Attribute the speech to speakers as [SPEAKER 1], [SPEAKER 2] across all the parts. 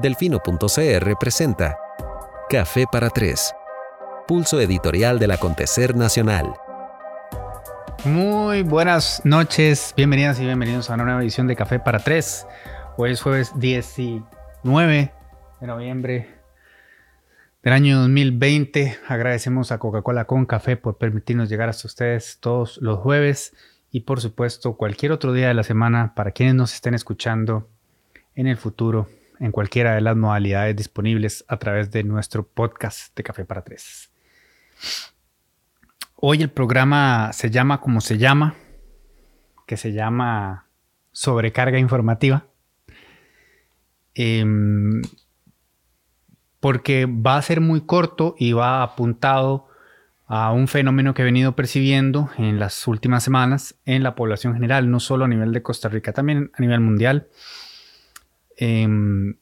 [SPEAKER 1] Delfino.cr presenta Café para Tres, pulso editorial del acontecer nacional.
[SPEAKER 2] Muy buenas noches, bienvenidas y bienvenidos a una nueva edición de Café para Tres. Hoy es jueves 19 de noviembre del año 2020. Agradecemos a Coca-Cola con Café por permitirnos llegar hasta ustedes todos los jueves y por supuesto cualquier otro día de la semana para quienes nos estén escuchando en el futuro en cualquiera de las modalidades disponibles a través de nuestro podcast de Café para Tres. Hoy el programa se llama como se llama, que se llama sobrecarga informativa, em, porque va a ser muy corto y va apuntado a un fenómeno que he venido percibiendo en las últimas semanas en la población general, no solo a nivel de Costa Rica, también a nivel mundial Em,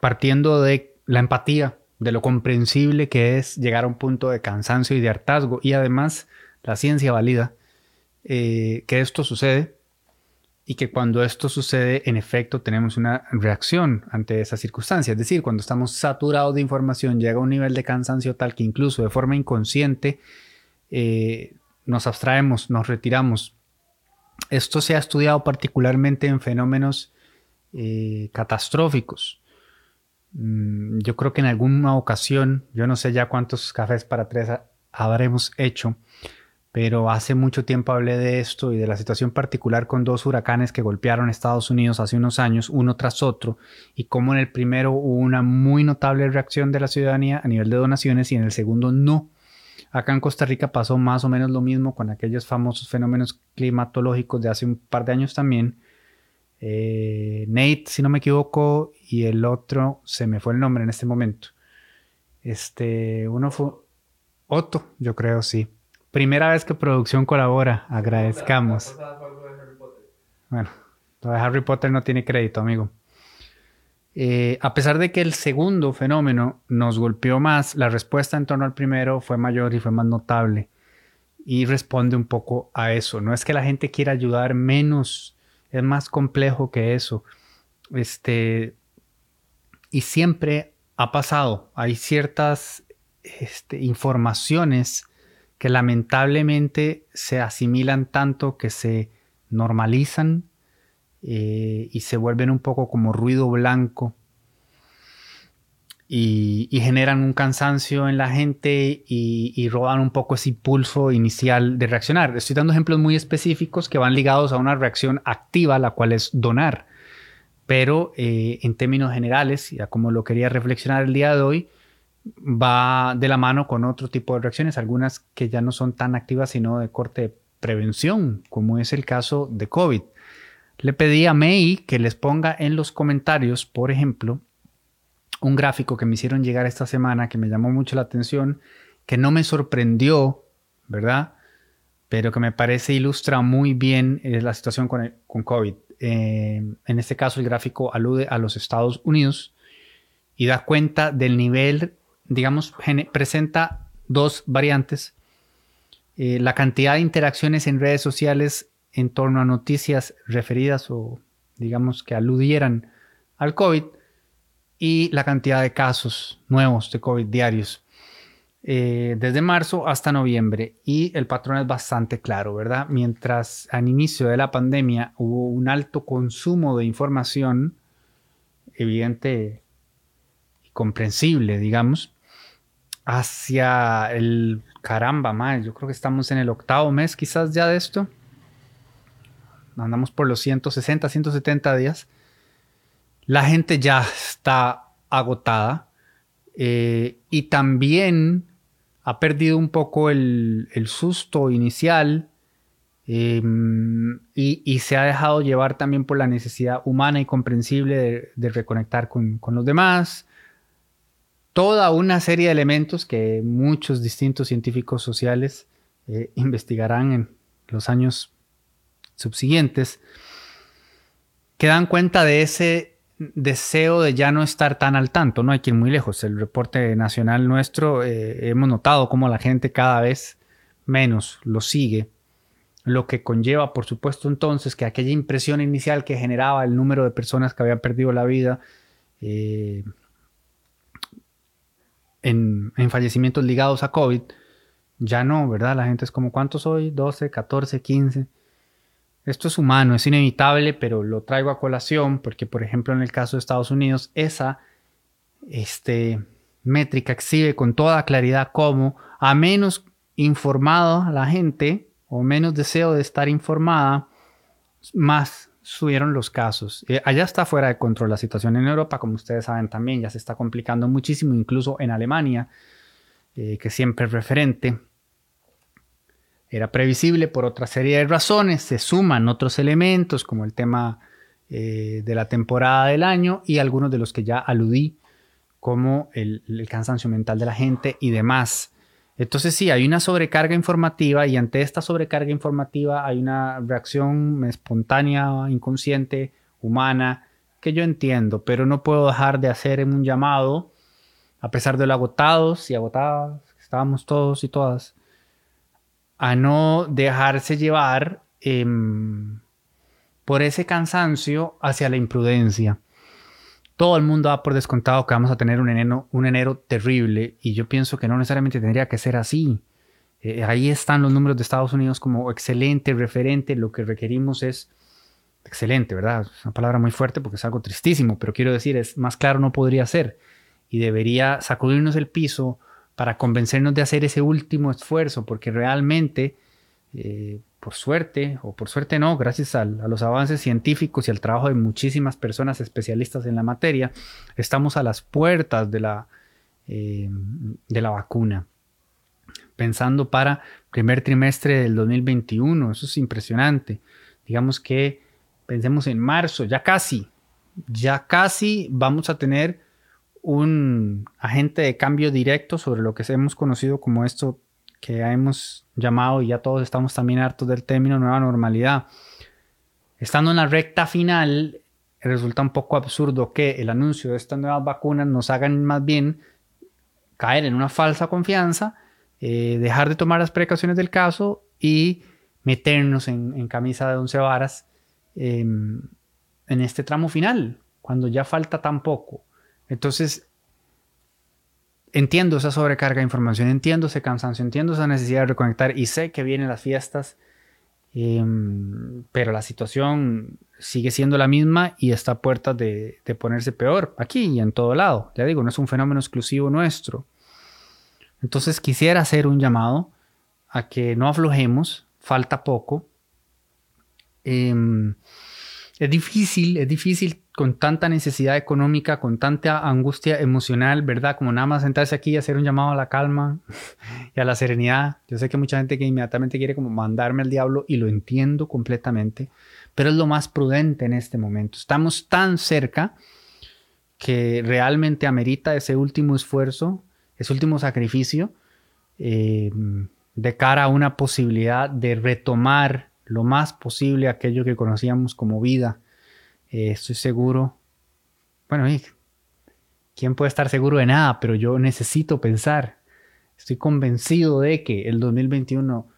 [SPEAKER 2] partiendo de la empatía, de lo comprensible que es llegar a un punto de cansancio y de hartazgo. Y además, la ciencia valida eh, que esto sucede y que cuando esto sucede, en efecto, tenemos una reacción ante esa circunstancia. Es decir, cuando estamos saturados de información, llega a un nivel de cansancio tal que incluso de forma inconsciente eh, nos abstraemos, nos retiramos. Esto se ha estudiado particularmente en fenómenos eh, catastróficos. Mm, yo creo que en alguna ocasión, yo no sé ya cuántos cafés para tres habremos hecho, pero hace mucho tiempo hablé de esto y de la situación particular con dos huracanes que golpearon Estados Unidos hace unos años, uno tras otro, y cómo en el primero hubo una muy notable reacción de la ciudadanía a nivel de donaciones y en el segundo no. Acá en Costa Rica pasó más o menos lo mismo con aquellos famosos fenómenos climatológicos de hace un par de años también, eh, Nate, si no me equivoco, y el otro se me fue el nombre en este momento. Este, uno fue Otto, yo creo, sí. Primera vez que producción colabora, agradezcamos. Bueno, lo de Harry Potter no tiene crédito, amigo. Eh, a pesar de que el segundo fenómeno nos golpeó más, la respuesta en torno al primero fue mayor y fue más notable. Y responde un poco a eso. No es que la gente quiera ayudar menos es más complejo que eso. Este, y siempre ha pasado. Hay ciertas este, informaciones que lamentablemente se asimilan tanto que se normalizan eh, y se vuelven un poco como ruido blanco y, generan un cansancio en la gente y, roban un poco ese impulso inicial de reaccionar. Estoy dando ejemplos muy específicos que van ligados a una reacción activa, la cual es donar. Pero eh, en términos generales, ya como lo quería reflexionar el día de hoy, va de la mano con otro tipo de reacciones, algunas que ya no son tan activas, sino de corte de prevención, como es el caso de COVID. Le pedí a May que les ponga en los comentarios, por ejemplo, un gráfico que me hicieron llegar esta semana que me llamó mucho la atención, que no me sorprendió, ¿verdad? Pero que me parece ilustra muy bien eh, la situación con, con COVID. Eh, en este caso, el gráfico alude a los Estados Unidos y da cuenta del nivel, digamos, presenta dos variantes. Eh, la cantidad de interacciones en redes sociales en torno a noticias referidas o, digamos, que aludieran al COVID y la cantidad de casos nuevos de COVID diarios eh, desde marzo hasta noviembre. Y el patrón es bastante claro, ¿verdad? Mientras al inicio de la pandemia hubo un alto consumo de información, evidente y comprensible, digamos, hacia el caramba, más, yo creo que estamos en el octavo mes quizás ya de esto. Andamos por los 160, 170 días la gente ya está agotada eh, y también ha perdido un poco el, susto inicial em, y, se ha dejado llevar también por la necesidad humana y comprensible de, reconectar con, los demás. Toda una serie de elementos que muchos distintos científicos sociales eh, investigarán en los años subsiguientes, que dan cuenta de ese deseo de ya no estar tan al tanto, no hay que ir muy lejos. El reporte nacional nuestro, eh, hemos notado cómo la gente cada vez menos lo sigue, lo que conlleva, por supuesto, entonces que aquella impresión inicial que generaba el número de personas que habían perdido la vida eh, en, en, fallecimientos ligados a COVID, ya no, ¿verdad? La gente es como, ¿cuántos soy? 12, 14, 15. Esto es humano, es inevitable, pero lo traigo a colación porque, por ejemplo, en el caso de Estados Unidos, esa este, métrica exhibe con toda claridad cómo a menos informado la gente o menos deseo de estar informada, más subieron los casos. Eh, allá está fuera de control la situación en Europa, como ustedes saben también, ya se está complicando muchísimo, incluso en Alemania, eh, que siempre es referente. Era previsible por otra serie de razones, se suman otros elementos como el tema eh, de la temporada del año y algunos de los que ya aludí, como el, cansancio mental de la gente y demás. Entonces sí, hay una sobrecarga informativa y ante esta sobrecarga informativa hay una reacción espontánea, inconsciente, humana, que yo entiendo, pero no puedo dejar de hacer un llamado, a pesar de lo agotados y agotadas que estábamos todos y todas, a no dejarse llevar em, por ese cansancio hacia la imprudencia. Todo el mundo da por descontado que vamos a tener un enero, un enero terrible y yo pienso que no necesariamente tendría que ser así. Eh, ahí están los números de Estados Unidos como excelente, referente. Lo que requerimos es excelente, ¿verdad? Es una palabra muy fuerte porque es algo tristísimo, pero quiero decir, es más claro no podría ser y debería sacudirnos el piso, para convencernos de hacer ese último esfuerzo, porque realmente, eh, por suerte, o por suerte no, gracias a, los avances científicos y al trabajo de muchísimas personas especialistas en la materia, estamos a las puertas de la, eh, de la vacuna. Pensando para primer trimestre del 2021, eso es impresionante. Digamos que pensemos en marzo, ya casi, ya casi vamos a tener un agente de cambio directo sobre lo que hemos conocido como esto que hemos llamado y ya todos estamos también hartos del término nueva normalidad. Estando en la recta final, resulta un poco absurdo que el anuncio de estas nuevas vacunas nos hagan más bien caer en una falsa confianza, eh, dejar de tomar las precauciones del caso y meternos en, camisa de once varas em, en este tramo final, cuando ya falta tan poco. Entonces, entiendo esa sobrecarga de información, entiendo ese cansancio, entiendo esa necesidad de reconectar y sé que vienen las fiestas, em, pero la situación sigue siendo la misma y está a puertas de, ponerse peor aquí y en todo lado. Ya digo, no es un fenómeno exclusivo nuestro. Entonces quisiera hacer un llamado a que no aflojemos, falta poco. Em, es difícil, es difícil con tanta necesidad económica, con tanta angustia emocional, ¿verdad? Como nada más sentarse aquí y hacer un llamado a la calma y a la serenidad. Yo sé que mucha gente que inmediatamente quiere como mandarme al diablo y lo entiendo completamente, pero es lo más prudente en este momento. Estamos tan cerca que realmente amerita ese último esfuerzo, ese último sacrificio eh, de cara a una posibilidad de retomar lo más posible aquello que conocíamos como vida eh, estoy seguro. Bueno, ¿quién puede estar seguro de nada? Pero yo necesito pensar. Estoy convencido de que el 2021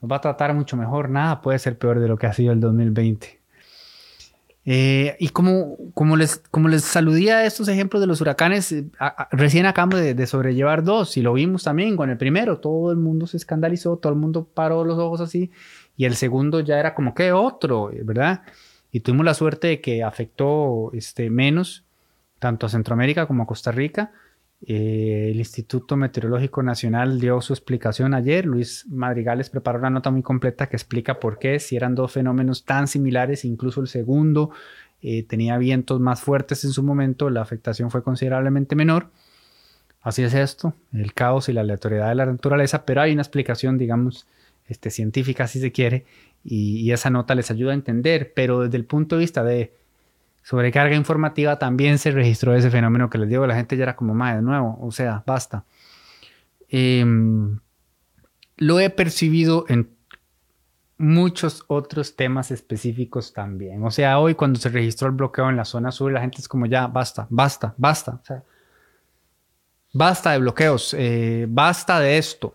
[SPEAKER 2] nos va a tratar mucho mejor. Nada puede ser peor de lo que ha sido el 2020. Eh, y como, como, les, como les saludía estos ejemplos de los huracanes, eh, recién acabamos de, de, sobrellevar dos y lo vimos también con el primero. Todo el mundo se escandalizó, todo el mundo paró los ojos así. Y el segundo ya era como que otro, ¿verdad? y tuvimos la suerte de que afectó este, menos tanto a Centroamérica como a Costa Rica. Eh, el Instituto Meteorológico Nacional dio su explicación ayer. Luis Madrigales preparó una nota muy completa que explica por qué, si eran dos fenómenos tan similares, incluso el segundo eh, tenía vientos más fuertes en su momento, la afectación fue considerablemente menor. Así es esto, el caos y la aleatoriedad de la naturaleza, pero hay una explicación, digamos, este, científica, si se quiere, y, esa nota les ayuda a entender, pero desde el punto de vista de sobrecarga informativa también se registró ese fenómeno que les digo, la gente ya era como más de nuevo, o sea, basta. Em, lo he percibido en muchos otros temas específicos también. O sea, hoy cuando se registró el bloqueo en la zona sur, la gente es como ya, basta, basta, basta. Basta de bloqueos, eh, basta de esto.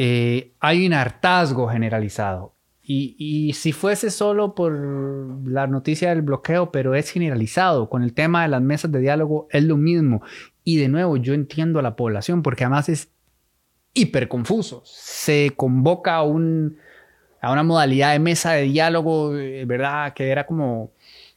[SPEAKER 2] Eh, hay un hartazgo generalizado Y, si fuese solo por la noticia del bloqueo, pero es generalizado, con el tema de las mesas de diálogo es lo mismo. Y de nuevo, yo entiendo a la población porque además es hiper confuso. Se convoca a, un, a una modalidad de mesa de diálogo, eh, ¿verdad? Que era como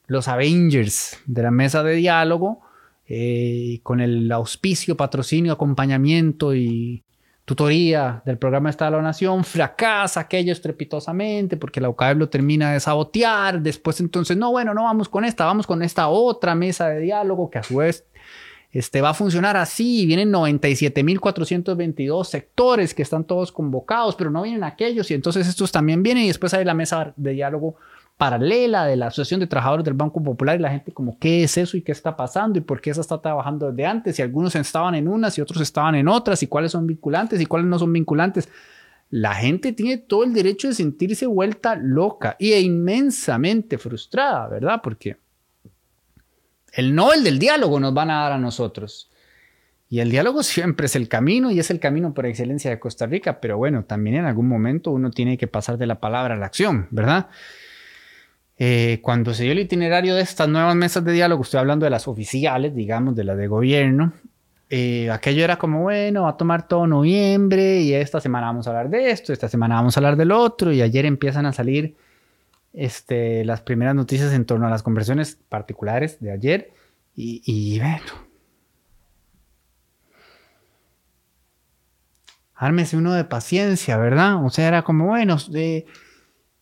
[SPEAKER 2] los Avengers de la mesa de diálogo, eh, con el auspicio, patrocinio, acompañamiento y tutoría del programa Estado de la Nación, fracasa aquello estrepitosamente porque la UCAEB lo termina de sabotear, después entonces, no, bueno, no vamos con esta, vamos con esta otra mesa de diálogo que a su vez este, va a funcionar así, vienen 97.422 sectores que están todos convocados, pero no vienen aquellos. Y entonces estos también vienen y después hay la mesa de diálogo paralela de la Asociación de Trabajadores del Banco Popular y la gente como, ¿qué es eso y qué está pasando y por qué esa está trabajando desde antes? Y algunos estaban en unas y otros estaban en otras y cuáles son vinculantes y cuáles no son vinculantes. La gente tiene todo el derecho de sentirse vuelta loca y e inmensamente frustrada, ¿verdad? Porque el Nobel del diálogo nos van a dar a nosotros. Y el diálogo siempre es el camino y es el camino por excelencia de Costa Rica, pero bueno, también en algún momento uno tiene que pasar de la palabra a la acción, ¿verdad? Eh, cuando se dio el itinerario de estas nuevas mesas de diálogo, estoy hablando de las oficiales, digamos, de las de gobierno, eh, aquello era como, bueno, va a tomar todo noviembre y esta semana vamos a hablar de esto, esta semana vamos a hablar del otro y ayer empiezan a salir este, las primeras noticias en torno a las conversiones particulares de ayer y, y bueno. Ármese uno de paciencia, ¿verdad? O sea, era como, bueno, de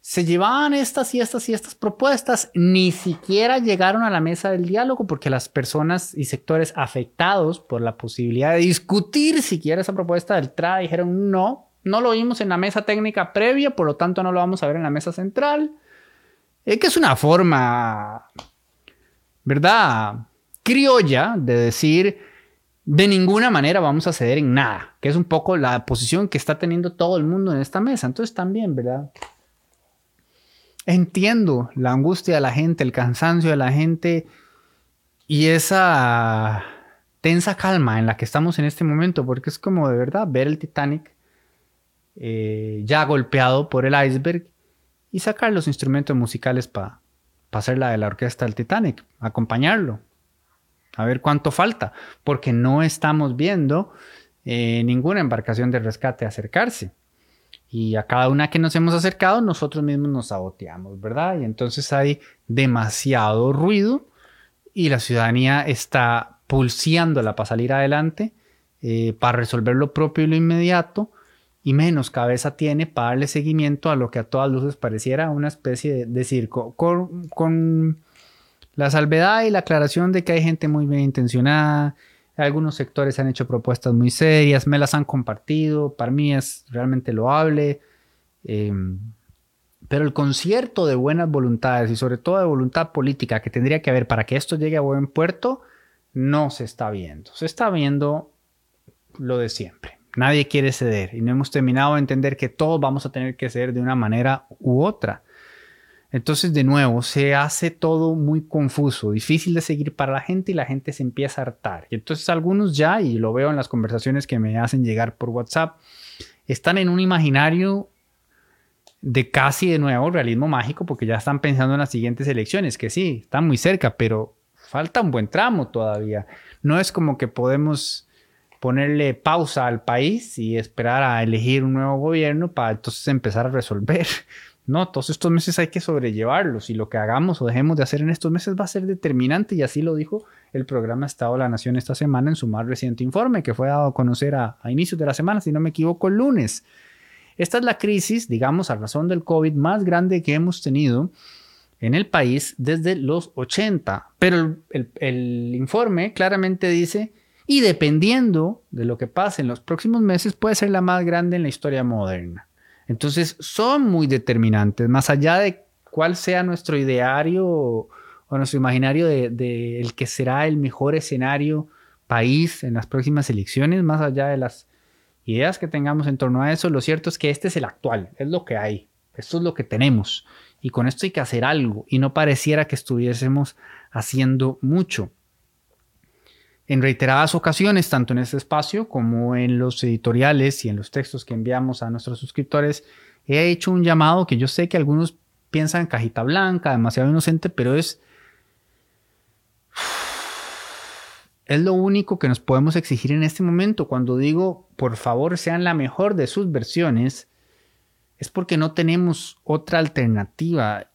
[SPEAKER 2] se llevaban estas y estas y estas propuestas, ni siquiera llegaron a la mesa del diálogo porque las personas y sectores afectados por la posibilidad de discutir siquiera esa propuesta del TRA dijeron no, no lo vimos en la mesa técnica previa, por lo tanto no lo vamos a ver en la mesa central. Es que es una forma, ¿verdad? Criolla de decir de ninguna manera vamos a ceder en nada, que es un poco la posición que está teniendo todo el mundo en esta mesa. Entonces también, ¿verdad? Entiendo la angustia de la gente, el cansancio de la gente y esa tensa calma en la que estamos en este momento, porque es como de verdad ver el Titanic eh, ya golpeado por el iceberg y sacar los instrumentos musicales para hacer la de la orquesta del Titanic, acompañarlo, a ver cuánto falta, porque no estamos viendo eh, ninguna embarcación de rescate acercarse. Y a cada una que nos hemos acercado, nosotros mismos nos saboteamos, ¿verdad? Y entonces hay demasiado ruido y la ciudadanía está pulseándola para salir adelante, eh, para resolver lo propio y lo inmediato, y menos cabeza tiene para darle seguimiento a lo que a todas luces pareciera una especie de, circo, con, con la salvedad y la aclaración de que hay gente muy bien intencionada, algunos sectores han hecho propuestas muy serias, me las han compartido, para mí es realmente loable. Em, pero el concierto de buenas voluntades y sobre todo de voluntad política que tendría que haber para que esto llegue a buen puerto, no se está viendo. Se está viendo lo de siempre. Nadie quiere ceder y no hemos terminado de entender que todos vamos a tener que ceder de una manera u otra. Entonces, de nuevo, se hace todo muy confuso, difícil de seguir para la gente y la gente se empieza a hartar. Entonces algunos ya, y lo veo en las conversaciones que me hacen llegar por WhatsApp, están en un imaginario de casi de nuevo realismo mágico porque ya están pensando en las siguientes elecciones, que sí, están muy cerca, pero falta un buen tramo todavía. No es como que podemos ponerle pausa al país y esperar a elegir un nuevo gobierno para entonces empezar a resolver no, todos estos meses hay que sobrellevarlos y lo que hagamos o dejemos de hacer en estos meses va a ser determinante y así lo dijo el programa Estado de la Nación esta semana en su más reciente informe que fue dado a conocer a, inicios de la semana, si no me equivoco, el lunes. Esta es la crisis, digamos, a razón del COVID más grande que hemos tenido en el país desde los 80. Pero el, informe claramente dice, y dependiendo de lo que pase en los próximos meses, puede ser la más grande en la historia moderna. Entonces son muy determinantes, más allá de cuál sea nuestro ideario o, nuestro imaginario de, el que será el mejor escenario país en las próximas elecciones, más allá de las ideas que tengamos en torno a eso, lo cierto es que este es el actual, es lo que hay, esto es lo que tenemos y con esto hay que hacer algo y no pareciera que estuviésemos haciendo mucho. En reiteradas ocasiones, tanto en este espacio como en los editoriales y en los textos que enviamos a nuestros suscriptores, he hecho un llamado que yo sé que algunos piensan cajita blanca, demasiado inocente, pero es es lo único que nos podemos exigir en este momento. Cuando digo, por favor, sean la mejor de sus versiones, es porque no tenemos otra alternativa.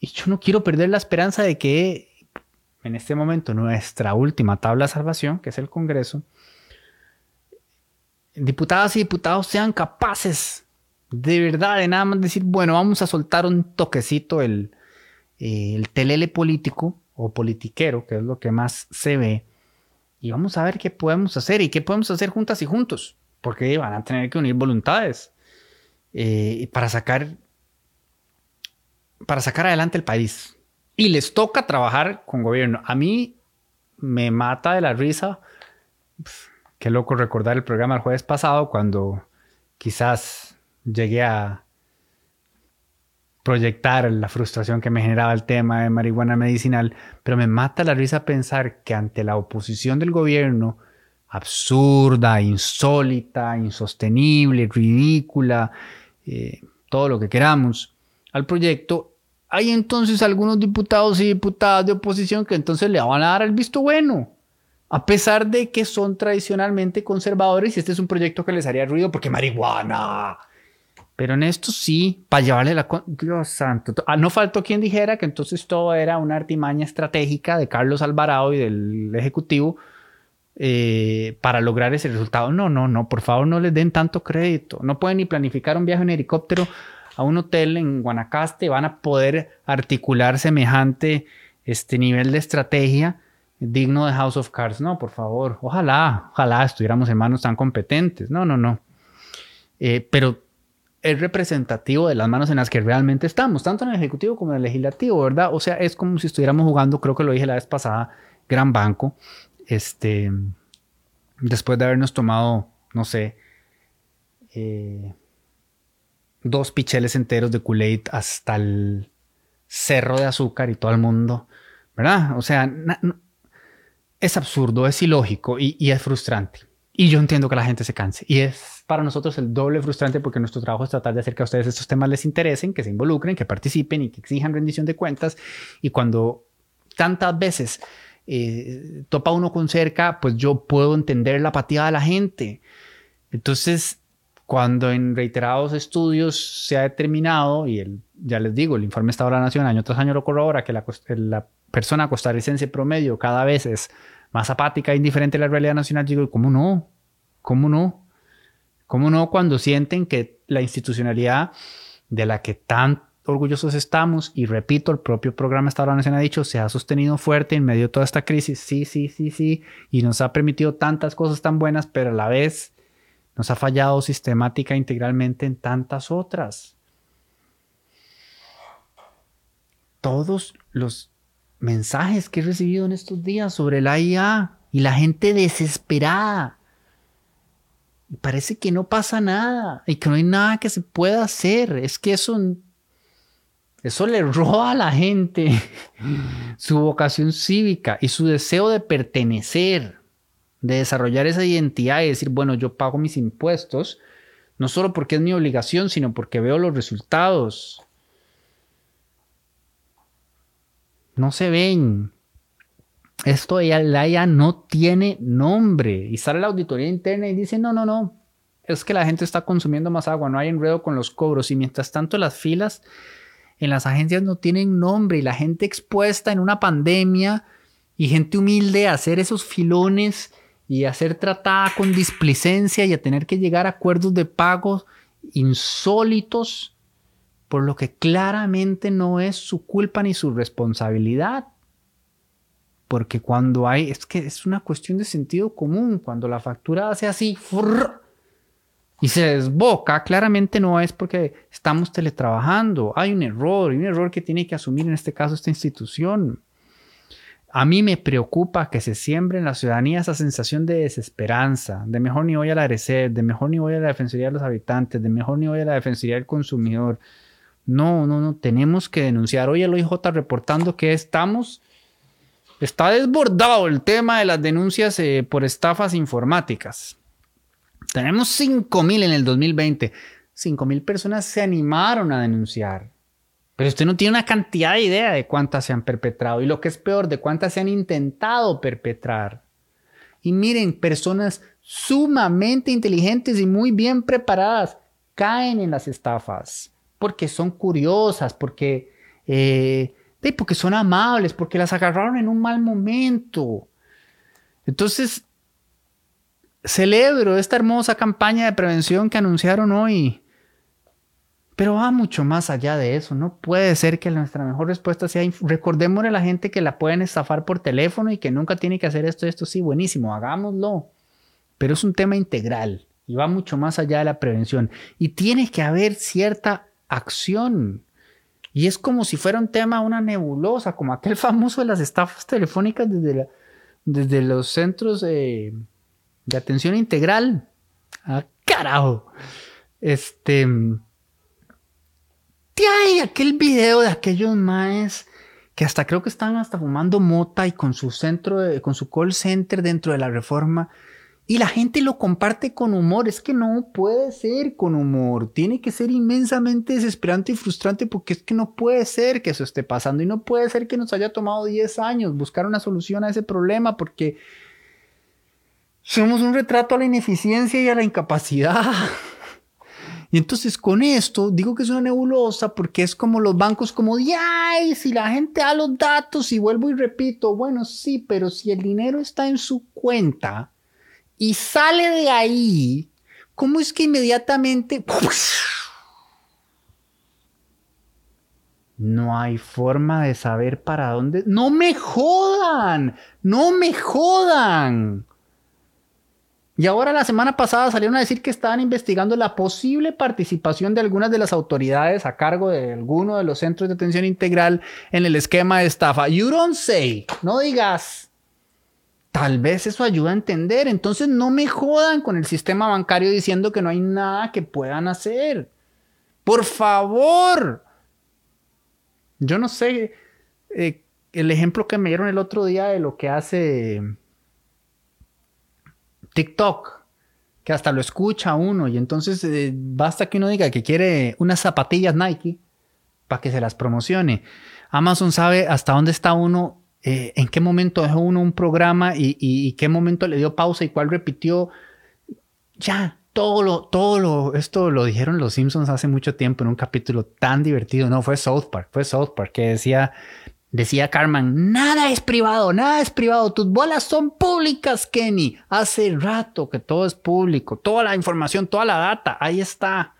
[SPEAKER 2] Y yo no quiero perder la esperanza de que en este momento nuestra última tabla de salvación, que es el Congreso, diputadas y diputados sean capaces de verdad de nada más decir, bueno, vamos a soltar un toquecito el, el telele político o politiquero, que es lo que más se ve, y vamos a ver qué podemos hacer y qué podemos hacer juntas y juntos, porque van a tener que unir voluntades eh, para sacar para sacar adelante el país. Y les toca trabajar con gobierno. A mí me mata de la risa. qué loco recordar el programa el jueves pasado cuando quizás llegué a, proyectar la frustración que me generaba el tema de marihuana medicinal, pero me mata la risa pensar que ante la oposición del gobierno, absurda, insólita, insostenible, ridícula, eh, todo lo que queramos, al proyecto, hay entonces algunos diputados y diputadas de oposición que entonces le van a dar el visto bueno, a pesar de que son tradicionalmente conservadores y este es un proyecto que les haría ruido porque marihuana, pero en esto sí, para llevarle la... Dios santo. Ah, no faltó quien dijera que entonces todo era una artimaña estratégica de Carlos Alvarado y del Ejecutivo eh, para lograr ese resultado. No, no, no, por favor no les den tanto crédito. No pueden ni planificar un viaje en helicóptero a un hotel en Guanacaste. Van a poder articular semejante este nivel de estrategia digno de House of Cards. No, por favor, ojalá, ojalá estuviéramos en manos tan competentes. No, no, no. Eh, pero es representativo de las manos en las que realmente estamos, tanto en el Ejecutivo como en el Legislativo, ¿verdad? O sea, es como si estuviéramos jugando, creo que lo dije la vez pasada, gran banco, este, después de habernos tomado, no sé, eh, dos picheles enteros de kool hasta el cerro de azúcar y todo el mundo, ¿verdad? O sea, es absurdo, es ilógico y, y es frustrante. Y yo entiendo que la gente se canse. Y es para nosotros el doble frustrante porque nuestro trabajo es tratar de hacer que a ustedes estos temas les interesen, que se involucren, que participen y que exijan rendición de cuentas. Y cuando tantas veces eh, topa uno con cerca, pues yo puedo entender la apatía de la gente. Entonces, cuando en reiterados estudios se ha determinado, y el, ya les digo, el informe Estado de la Nación año tras año lo corrobora, que la, la persona costarricense promedio cada vez es más apática e indiferente a la realidad nacional, digo, ¿cómo no? ¿Cómo no? ¿Cómo no cuando sienten que la institucionalidad de la que tan orgullosos estamos, y repito, el propio programa Estado Nacional ha dicho, se ha sostenido fuerte en medio de toda esta crisis, sí, sí, sí, sí, y nos ha permitido tantas cosas tan buenas, pero a la vez nos ha fallado sistemática integralmente en tantas otras. Todos los mensajes que he recibido en estos días sobre la IA y la gente desesperada. Y parece que no pasa nada y que no hay nada que se pueda hacer. Es que eso, eso le roba a la gente su vocación cívica y su deseo de pertenecer, de desarrollar esa identidad y decir, bueno, yo pago mis impuestos, no solo porque es mi obligación, sino porque veo los resultados no se ven. Esto de no tiene nombre. Y sale la auditoría interna y dice, no, no, no. Es que la gente está consumiendo más agua, no hay enredo con los cobros. Y mientras tanto las filas en las agencias no tienen nombre y la gente expuesta en una pandemia y gente humilde a hacer esos filones y a ser tratada con displicencia y a tener que llegar a acuerdos de pagos insólitos por lo que claramente no es su culpa ni su responsabilidad. Porque cuando hay, es que es una cuestión de sentido común, cuando la factura hace así y se desboca, claramente no es porque estamos teletrabajando, hay un error, y un error que tiene que asumir en este caso esta institución. A mí me preocupa que se siembre en la ciudadanía esa sensación de desesperanza, de mejor ni voy a la de mejor ni voy a la defensoría de los habitantes, de mejor ni voy a la defensoría del consumidor, no, no, no, tenemos que denunciar. Hoy el OIJ reportando que estamos, está desbordado el tema de las denuncias eh, por estafas informáticas. Tenemos 5.000 en el 2020. 5 mil personas se animaron a denunciar. Pero usted no tiene una cantidad de idea de cuántas se han perpetrado y lo que es peor, de cuántas se han intentado perpetrar. Y miren, personas sumamente inteligentes y muy bien preparadas caen en las estafas porque son curiosas, porque, eh, porque son amables, porque las agarraron en un mal momento. Entonces, celebro esta hermosa campaña de prevención que anunciaron hoy. Pero va mucho más allá de eso. No puede ser que nuestra mejor respuesta sea recordémosle a la gente que la pueden estafar por teléfono y que nunca tiene que hacer esto, esto sí, buenísimo, hagámoslo. Pero es un tema integral y va mucho más allá de la prevención. Y tiene que haber cierta acción. Y es como si fuera un tema, una nebulosa, como aquel famoso de las estafas telefónicas desde, desde los centros de atención integral. Ah, carajo. Este hay aquel video de aquellos maes que hasta creo que estaban hasta fumando mota y con su centro, con su call center dentro de la reforma. Y la gente lo comparte con humor. Es que no puede ser con humor. Tiene que ser inmensamente desesperante y frustrante porque es que no puede ser que eso esté pasando. Y no puede ser que nos haya tomado 10 años buscar una solución a ese problema porque somos un retrato a la ineficiencia y a la incapacidad. Y entonces con esto digo que es una nebulosa porque es como los bancos como ay, si la gente da los datos y vuelvo y repito, bueno, sí, pero si el dinero está en su cuenta y sale de ahí, ¿cómo es que inmediatamente... No hay forma de saber para dónde... No me jodan, no me jodan. Y ahora la semana pasada salieron a decir que estaban investigando la posible participación de algunas de las autoridades a cargo de alguno de los centros de atención integral en el esquema de estafa. You don't say, no digas. Tal vez eso ayuda a entender. Entonces no me jodan con el sistema bancario diciendo que no hay nada que puedan hacer. Por favor. Yo no sé eh, el ejemplo que me dieron el otro día de lo que hace TikTok, que hasta lo escucha uno y entonces eh, basta que uno diga que quiere unas zapatillas Nike para que se las promocione. Amazon sabe hasta dónde está uno, eh, en qué momento dejó uno un programa y, y, qué momento le dio pausa y cuál repitió. Ya, todo lo, todo lo, esto lo dijeron los Simpsons hace mucho tiempo en un capítulo tan divertido. No, fue South Park, fue South Park que decía Decía Carmen, nada es privado, nada es privado, tus bolas son públicas, Kenny. Hace rato que todo es público, toda la información, toda la data, ahí está.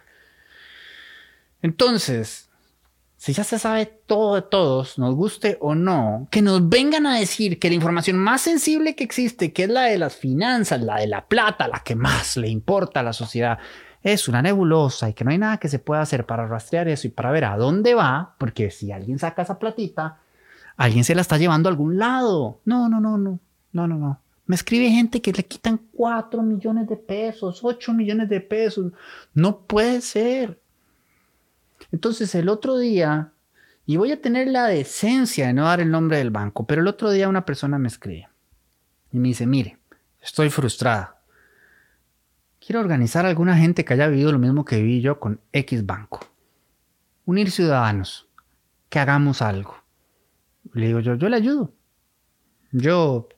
[SPEAKER 2] Entonces, si ya se sabe todo de todos, nos guste o no, que nos vengan a decir que la información más sensible que existe, que es la de las finanzas, la de la plata, la que más le importa a la sociedad, es una nebulosa y que no hay nada que se pueda hacer para rastrear eso y para ver a dónde va, porque si alguien saca esa platita, alguien se la está llevando a algún lado. No, no, no, no, no, no, no. Me escribe gente que le quitan 4 millones de pesos, 8 millones de pesos. No puede ser. Entonces el otro día, y voy a tener la decencia de no dar el nombre del banco, pero el otro día una persona me escribe y me dice, mire, estoy frustrada. Quiero organizar a alguna gente que haya vivido lo mismo que viví yo con X banco. Unir ciudadanos, que hagamos algo. Le digo yo, yo le ayudo. Yo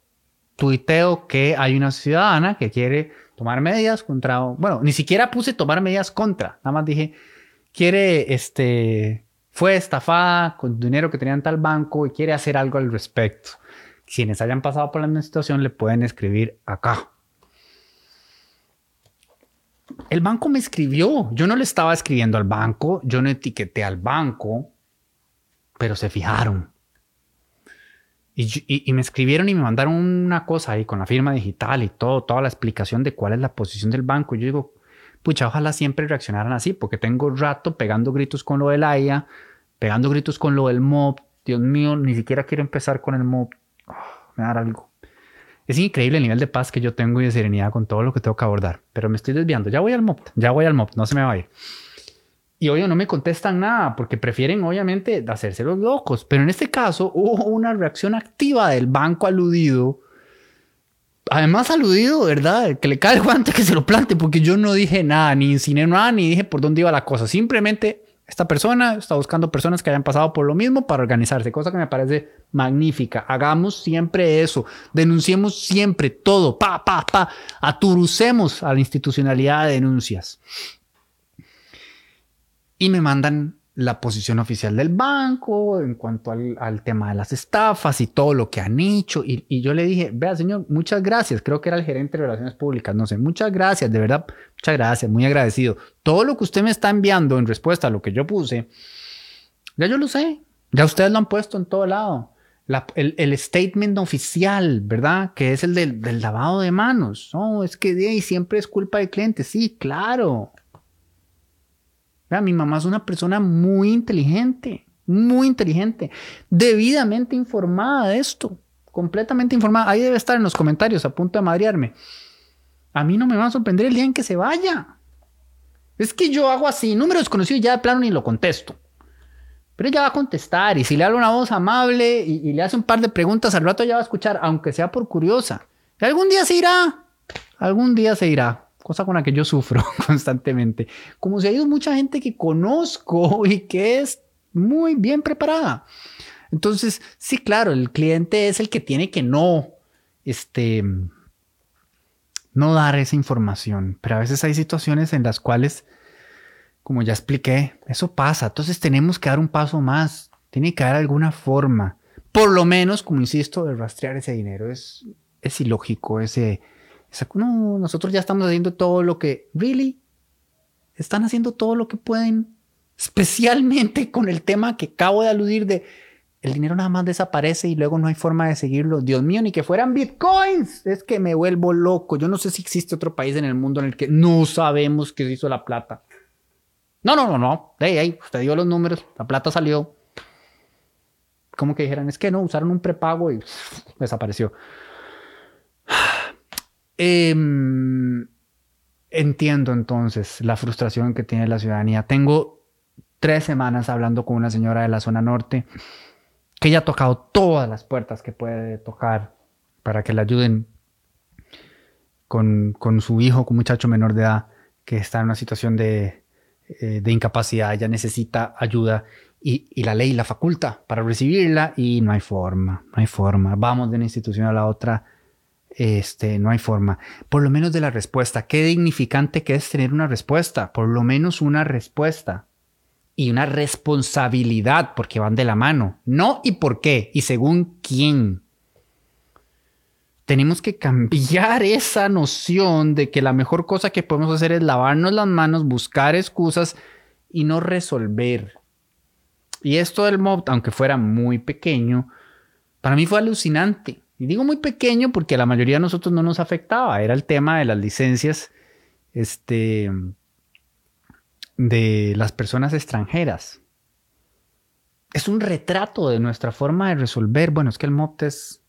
[SPEAKER 2] tuiteo que hay una ciudadana que quiere tomar medidas contra, bueno, ni siquiera puse tomar medidas contra, nada más dije, quiere, este, fue estafada con dinero que tenía en tal banco y quiere hacer algo al respecto. Quienes hayan pasado por la misma situación le pueden escribir acá. El banco me escribió, yo no le estaba escribiendo al banco, yo no etiqueté al banco, pero se fijaron. Y, me escribieron y me mandaron una cosa ahí con la firma digital y todo, toda la explicación de cuál es la posición del banco. Y yo digo, pucha, ojalá siempre reaccionaran así, porque tengo rato pegando gritos con lo del AIA, pegando gritos con lo del MOB. Dios mío, ni siquiera quiero empezar con el MOB. Ah, me da algo. Es increíble el nivel de paz que yo tengo y de serenidad con todo lo que tengo que abordar, pero me estoy desviando. Ya voy al MOB, ya voy al MOB, no se me va a ir. Y hoy no me contestan nada porque prefieren obviamente hacerse los locos. Pero en este caso hubo una reacción activa del banco aludido además aludido, ¿verdad? Que le cae el guante, que se lo plante, porque yo no dije nada, ni enseñé nada, ni dije por dónde iba la cosa. Simplemente esta persona está buscando personas que hayan pasado por lo mismo para organizarse, cosa que me parece magnífica. Hagamos siempre eso, denunciemos siempre todo, pa, pa, pa, aturucemos a la institucionalidad de denuncias. Y me mandan la posición oficial del banco en cuanto al, tema de las estafas y todo lo que han hecho. Y, yo le dije, vea señor, muchas gracias. Creo que era el gerente de relaciones públicas, no sé, muchas gracias, de verdad, muchas gracias, muy agradecido. Todo lo que usted me está enviando en respuesta a lo que yo puse, ya yo lo sé, ya ustedes lo han puesto en todo lado. el, statement oficial, ¿verdad? Que es el del, lavado de manos. No, es que de ahí siempre es culpa del cliente. Sí, claro mi mamá es una persona muy inteligente, muy inteligente, debidamente informada de esto, completamente informada. Ahí debe estar en los comentarios a punto de madrearme. A mí no me va a sorprender el día en que se vaya. Es que yo hago así, número desconocido ya de plano ni lo contesto. Pero ella va a contestar y si le habla una voz amable y, le hace un par de preguntas, al rato ya va a escuchar, aunque sea por curiosa. Y algún día se irá, algún día se irá cosa con la que yo sufro constantemente. Como si ha ido mucha gente que conozco y que es muy bien preparada. Entonces, sí, claro, el cliente es el que tiene que no, este, no dar esa información, pero a veces hay situaciones en las cuales, como ya expliqué, eso pasa. Entonces tenemos que dar un paso más. Tiene que haber alguna forma, por lo menos, como insisto, de rastrear ese dinero. Es, es ilógico ese no, nosotros ya estamos haciendo todo lo que, really, están haciendo todo lo que pueden, especialmente con el tema que acabo de aludir de el dinero nada más desaparece y luego no hay forma de seguirlo. Dios mío, ni que fueran bitcoins. Es que me vuelvo loco. Yo no sé si existe otro país en el mundo en el que no sabemos qué hizo la plata. No, no, no, no. Hey, hey, usted dio los números. La plata salió. Como que dijeran, es que no, usaron un prepago y desapareció. Em, entiendo entonces la frustración que tiene la ciudadanía. Tengo tres semanas hablando con una señora de la zona norte que ya ha tocado todas las puertas que puede tocar para que le ayuden con, su hijo, con un muchacho menor de edad que está en una situación de, eh, incapacidad, ella necesita ayuda y, y, la ley la faculta para recibirla y no hay forma, no hay forma. Vamos de una institución a la otra este, no hay forma. Por lo menos de la respuesta. Qué dignificante que es tener una respuesta. Por lo menos una respuesta. Y una responsabilidad, porque van de la mano. No y por qué, y según quién. Tenemos que cambiar esa noción de que la mejor cosa que podemos hacer es lavarnos las manos, buscar excusas y no resolver. Y esto del mob, aunque fuera muy pequeño, para mí fue alucinante y digo muy pequeño porque a la mayoría de nosotros no nos afectaba. Era el tema de las licencias este, de las personas extranjeras. Es un retrato de nuestra forma de resolver. Bueno, es que el MOPT es,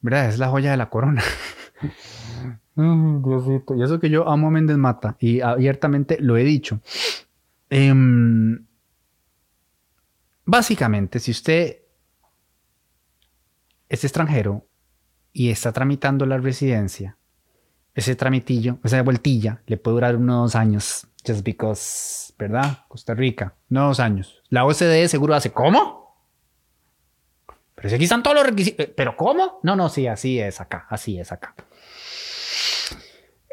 [SPEAKER 2] ¿verdad? Es la joya de la corona. Diosito. Y eso que yo amo a Méndez Mata y abiertamente lo he dicho. Em, básicamente, si usted es extranjero y está tramitando la residencia, ese tramitillo, esa vueltilla, le puede durar unos dos años. Just because, ¿verdad? Costa Rica, no dos años. La OCDE seguro hace, ¿cómo? Pero si aquí están todos los requisitos. Eh, ¿Pero cómo? No, no, sí, así es acá, así es acá.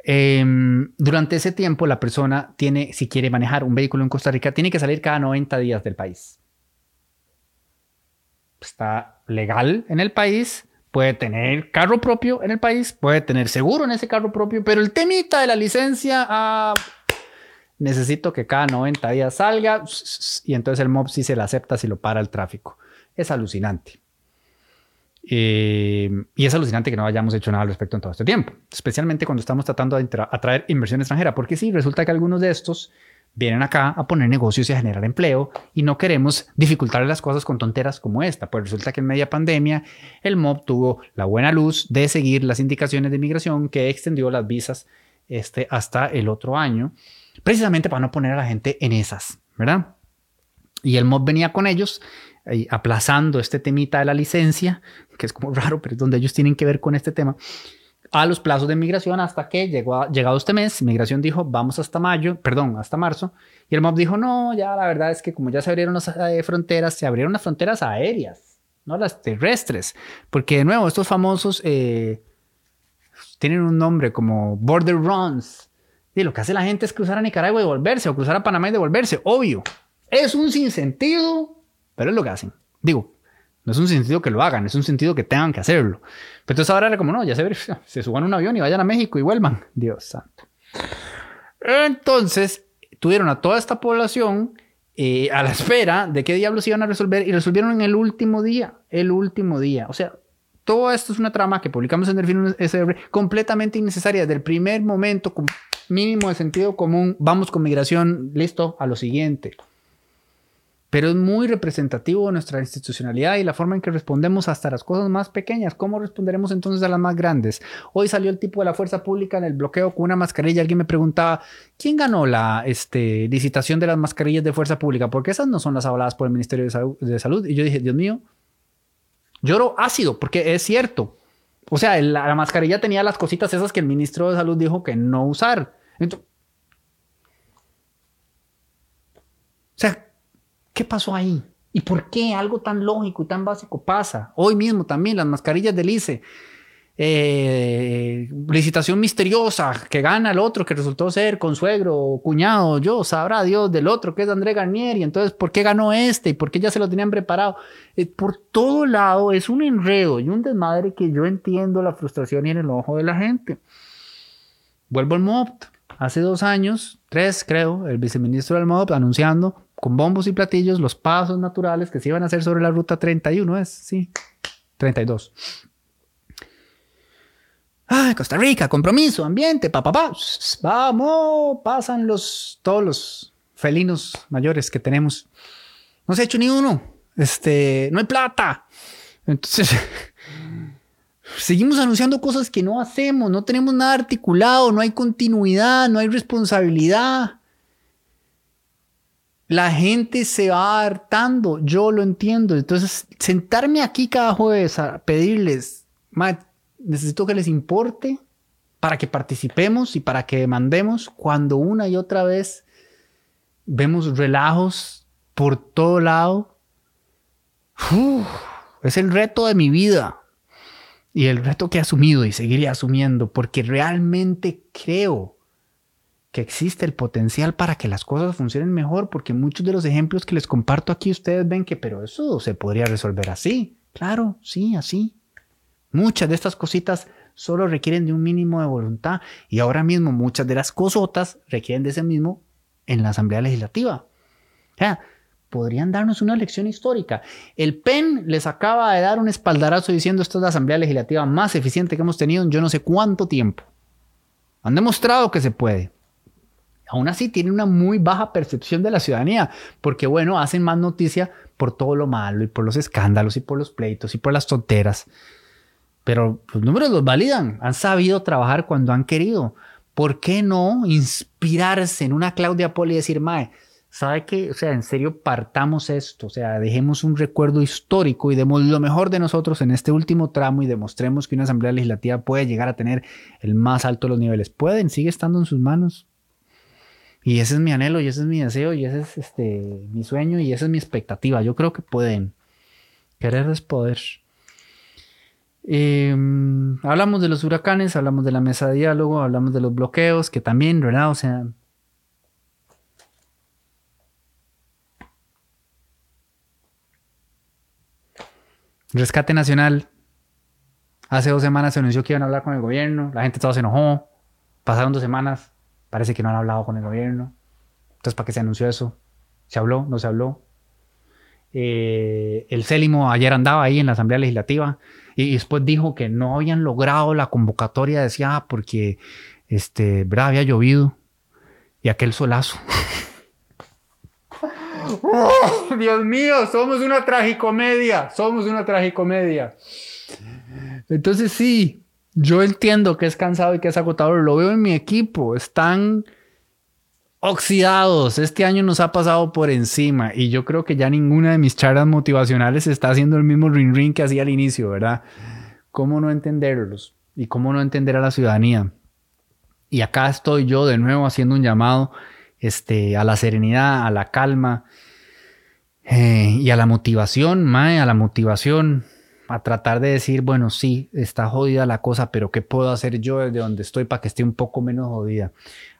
[SPEAKER 2] Em, durante ese tiempo, la persona tiene, si quiere manejar un vehículo en Costa Rica, tiene que salir cada 90 días del país está legal en el país, puede tener carro propio en el país, puede tener seguro en ese carro propio, pero el temita de la licencia, ah, necesito que cada 90 días salga y entonces el mob sí se la acepta si lo para el tráfico. Es alucinante. Eh, y es alucinante que no hayamos hecho nada al respecto en todo este tiempo, especialmente cuando estamos tratando de atraer inversión extranjera, porque sí, resulta que algunos de estos vienen acá a poner negocios y a generar empleo y no queremos dificultarle las cosas con tonteras como esta. Pues resulta que en media pandemia el MOB tuvo la buena luz de seguir las indicaciones de migración que extendió las visas este, hasta el otro año, precisamente para no poner a la gente en esas, ¿verdad? Y el MOB venía con ellos aplazando este temita de la licencia, que es como raro, pero es donde ellos tienen que ver con este tema, a los plazos de migración hasta que llegó llegado este mes, migración dijo, vamos hasta mayo, perdón, hasta marzo, y el MOB dijo, no, ya la verdad es que como ya se abrieron las eh, fronteras, se abrieron las fronteras aéreas, no las terrestres, porque de nuevo, estos famosos eh, tienen un nombre como border runs, y lo que hace la gente es cruzar a Nicaragua y devolverse, o cruzar a Panamá y devolverse, obvio, es un sinsentido, pero es lo que hacen. Digo, no es un sentido que lo hagan, es un sentido que tengan que hacerlo. Pero entonces ahora era como, no, ya se, se suban un avión y vayan a México y vuelvan. Dios santo. Entonces, tuvieron a toda esta población eh, a la espera de qué diablos iban a resolver y resolvieron en el último día, el último día. O sea, todo esto es una trama que publicamos en el film SR completamente innecesaria desde el primer momento, con mínimo de sentido común. Vamos con migración, listo, a lo siguiente pero es muy representativo de nuestra institucionalidad y la forma en que respondemos hasta las cosas más pequeñas. ¿Cómo responderemos entonces a las más grandes? Hoy salió el tipo de la fuerza pública en el bloqueo con una mascarilla. Alguien me preguntaba, ¿quién ganó la este, licitación de las mascarillas de fuerza pública? Porque esas no son las avaladas por el Ministerio de Salud. Y yo dije, Dios mío, lloro ácido, porque es cierto. O sea, la, mascarilla tenía las cositas esas que el ministro de Salud dijo que no usar. Entonces, o sea, ¿Qué pasó ahí? ¿Y por qué algo tan lógico y tan básico pasa? Hoy mismo también las mascarillas del ICE. Eh, licitación misteriosa que gana el otro que resultó ser consuegro, cuñado, yo, sabrá Dios del otro que es André Garnier y entonces ¿por qué ganó este? ¿Y por qué ya se lo tenían preparado? Eh, por todo lado es un enredo y un desmadre que yo entiendo la frustración y en el ojo de la gente. Vuelvo al MOPT. Hace dos años, tres creo, el viceministro del MOPT anunciando con bombos y platillos los pasos naturales que se iban a hacer sobre la ruta 31, es, sí, 32. Ah, Costa Rica, compromiso, ambiente, papá, pa, pa. vamos, pasan los, todos los felinos mayores que tenemos. No se ha hecho ni uno, este, no hay plata. Entonces, seguimos anunciando cosas que no hacemos, no tenemos nada articulado, no hay continuidad, no hay responsabilidad la gente se va hartando, yo lo entiendo. Entonces, sentarme aquí cada jueves a pedirles, necesito que les importe para que participemos y para que demandemos cuando una y otra vez vemos relajos por todo lado. es el reto de mi vida y el reto que he asumido y seguiré asumiendo porque realmente creo que existe el potencial para que las cosas funcionen mejor, porque muchos de los ejemplos que les comparto aquí ustedes ven que, pero eso se podría resolver así. Claro, sí, así. Muchas de estas cositas solo requieren de un mínimo de voluntad y ahora mismo muchas de las cosotas requieren de ese mismo en la Asamblea Legislativa. O sea, podrían darnos una lección histórica. El PEN les acaba de dar un espaldarazo diciendo esta es la Asamblea Legislativa más eficiente que hemos tenido en yo no sé cuánto tiempo. Han demostrado que se puede aún así tienen una muy baja percepción de la ciudadanía, porque bueno, hacen más noticia por todo lo malo y por los escándalos y por los pleitos y por las tonteras. Pero los números los validan, han sabido trabajar cuando han querido. ¿Por qué no inspirarse en una Claudia Poli y decir, Mae, ¿sabe qué? O sea, en serio, partamos esto, o sea, dejemos un recuerdo histórico y demos lo mejor de nosotros en este último tramo y demostremos que una asamblea legislativa puede llegar a tener el más alto de los niveles. Pueden, sigue estando en sus manos. Y ese es mi anhelo, y ese es mi deseo, y ese es este, mi sueño, y esa es mi expectativa. Yo creo que pueden. Querer es poder. Em, hablamos de los huracanes, hablamos de la mesa de diálogo, hablamos de los bloqueos, que también, ¿verdad? O sea. Rescate Nacional. Hace dos semanas se anunció que iban a hablar con el gobierno, la gente toda se enojó. Pasaron dos semanas, Parece que no han hablado con el gobierno. Entonces, ¿para qué se anunció eso? ¿Se habló? ¿No se habló? Eh, el Célimo ayer andaba ahí en la Asamblea Legislativa y, después dijo que no habían logrado la convocatoria, decía, porque este, ¿verdad? había llovido y aquel solazo. Oh, Dios mío, somos una tragicomedia, somos una tragicomedia. Entonces sí, yo entiendo que es cansado y que es agotador, lo veo en mi equipo, están oxidados. Este año nos ha pasado por encima y yo creo que ya ninguna de mis charlas motivacionales está haciendo el mismo ring ring que hacía al inicio, ¿verdad? ¿Cómo no entenderlos? Y cómo no entender a la ciudadanía. Y acá estoy yo de nuevo haciendo un llamado este, a la serenidad, a la calma eh, y a la motivación, mae, a la motivación, a tratar de decir, bueno, sí, está jodida la cosa, pero ¿qué puedo hacer yo desde donde estoy para que esté un poco menos jodida?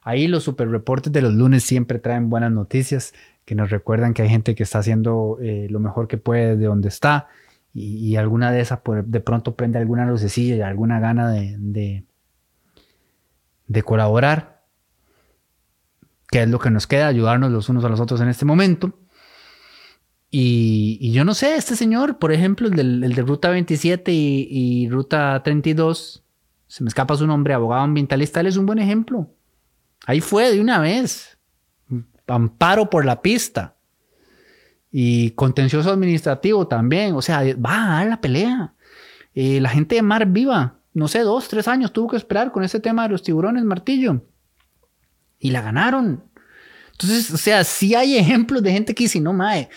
[SPEAKER 2] Ahí los super reportes de los lunes siempre traen buenas noticias que nos recuerdan que hay gente que está haciendo eh, lo mejor que puede de donde está y, alguna de esas de pronto prende alguna lucecilla y alguna gana de, de, colaborar, que es lo que nos queda, ayudarnos los unos a los otros en este momento. Y, yo no sé, este señor, por ejemplo, el, de Ruta 27 y, y, Ruta 32, se me escapa su nombre, abogado ambientalista, él es un buen ejemplo. Ahí fue de una vez. Amparo por la pista. Y contencioso administrativo también. O sea, va a dar la pelea. Eh, la gente de Mar Viva, no sé, dos, tres años tuvo que esperar con ese tema de los tiburones martillo. Y la ganaron. Entonces, o sea, sí hay ejemplos de gente que dice, no, mae,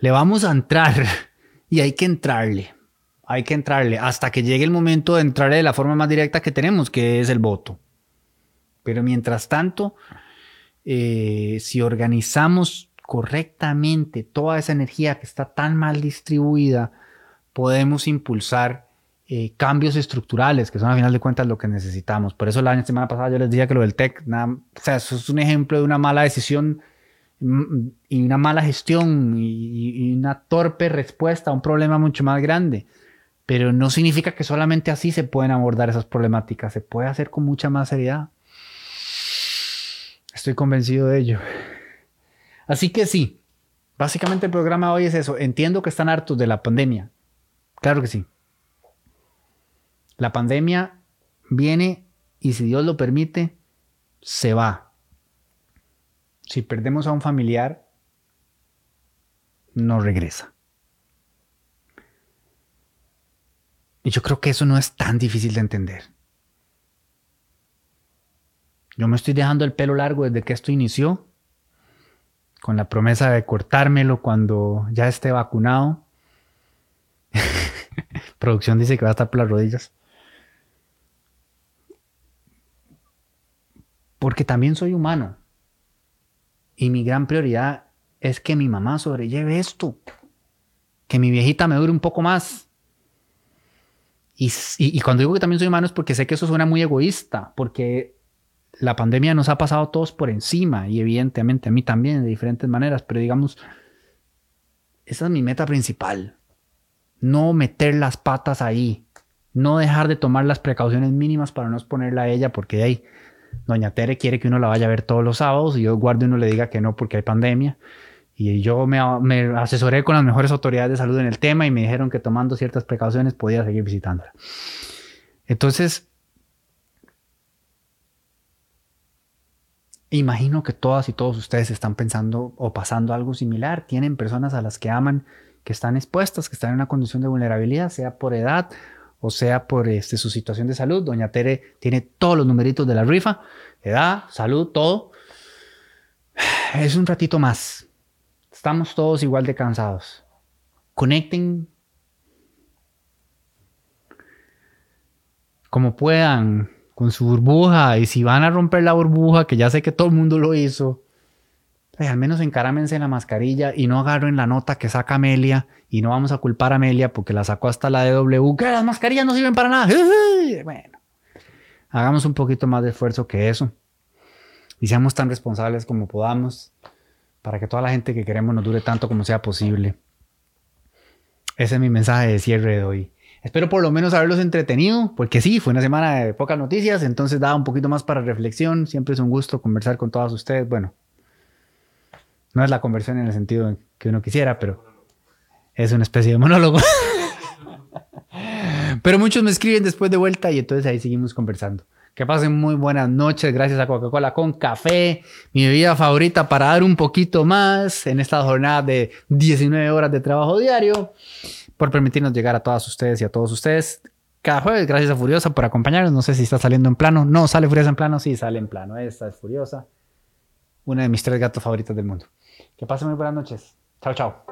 [SPEAKER 2] le vamos a entrar y hay que entrarle hay que entrarle hasta que llegue el momento de entrarle de la forma más directa que tenemos, que es el voto. Pero mientras tanto, eh, si organizamos correctamente toda esa energía que está tan mal distribuida, podemos impulsar eh, cambios estructurales, que son a final de cuentas lo que necesitamos. Por eso la semana pasada yo les dije que lo del TEC, o sea, eso es un ejemplo de una mala decisión y una mala gestión y una torpe respuesta a un problema mucho más grande pero no significa que solamente así se pueden abordar esas problemáticas, se puede hacer con mucha más seriedad. Estoy convencido de ello. Así que sí, básicamente el programa hoy es eso. Entiendo que están hartos de la pandemia. Claro que sí. La pandemia viene y si Dios lo permite, se va. Si perdemos a un familiar, no regresa. Y yo creo que eso no es tan difícil de entender. Yo me estoy dejando el pelo largo desde que esto inició, con la promesa de cortármelo cuando ya esté vacunado. Producción dice que va a estar por las rodillas. Porque también soy humano. Y mi gran prioridad es que mi mamá sobrelleve esto. Que mi viejita me dure un poco más. Y, cuando digo que también soy humano es porque sé que eso suena muy egoísta, porque la pandemia nos ha pasado a todos por encima y evidentemente a mí también de diferentes maneras, pero digamos, esa es mi meta principal. No meter las patas ahí, no dejar de tomar las precauciones mínimas para no exponerla a ella, porque ahí doña Tere quiere que uno la vaya a ver todos los sábados y yo guardo y uno le diga que no porque hay pandemia. Y yo me, asesoré con las mejores autoridades de salud en el tema y me dijeron que tomando ciertas precauciones podía seguir visitándola. Entonces, imagino que todas y todos ustedes están pensando o pasando algo similar. Tienen personas a las que aman, que están expuestas, que están en una condición de vulnerabilidad, sea por edad o sea por este, su situación de salud. Doña Tere tiene todos los numeritos de la rifa, edad, salud, todo. Es un ratito más Estamos todos igual de cansados. Conecten como puedan con su burbuja y si van a romper la burbuja, que ya sé que todo el mundo lo hizo, al menos encarámense en la mascarilla y no agarren la nota que saca Amelia y no vamos a culpar a Amelia porque la sacó hasta la DW, que las mascarillas no sirven para nada. Bueno, hagamos un poquito más de esfuerzo que eso y seamos tan responsables como podamos para que toda la gente que queremos nos dure tanto como sea posible. Ese es mi mensaje de cierre de hoy. Espero por lo menos haberlos entretenido, porque sí, fue una semana de pocas noticias, entonces da un poquito más para reflexión. Siempre es un gusto conversar con todos ustedes. Bueno, no es la conversión en el sentido que uno quisiera, pero es una especie de monólogo. pero muchos me escriben después de vuelta y entonces ahí seguimos conversando. Que pasen muy buenas noches. Gracias a Coca-Cola con café, mi bebida favorita para dar un poquito más en esta jornada de 19 horas de trabajo diario, por permitirnos llegar a todas ustedes y a todos ustedes. cada jueves. Gracias a Furiosa por acompañarnos. No sé si está saliendo en plano. No, sale Furiosa en plano. Sí, sale en plano. Esta es Furiosa. Una de mis tres gatos favoritos del mundo. Que pasen muy buenas noches. Chao, chao.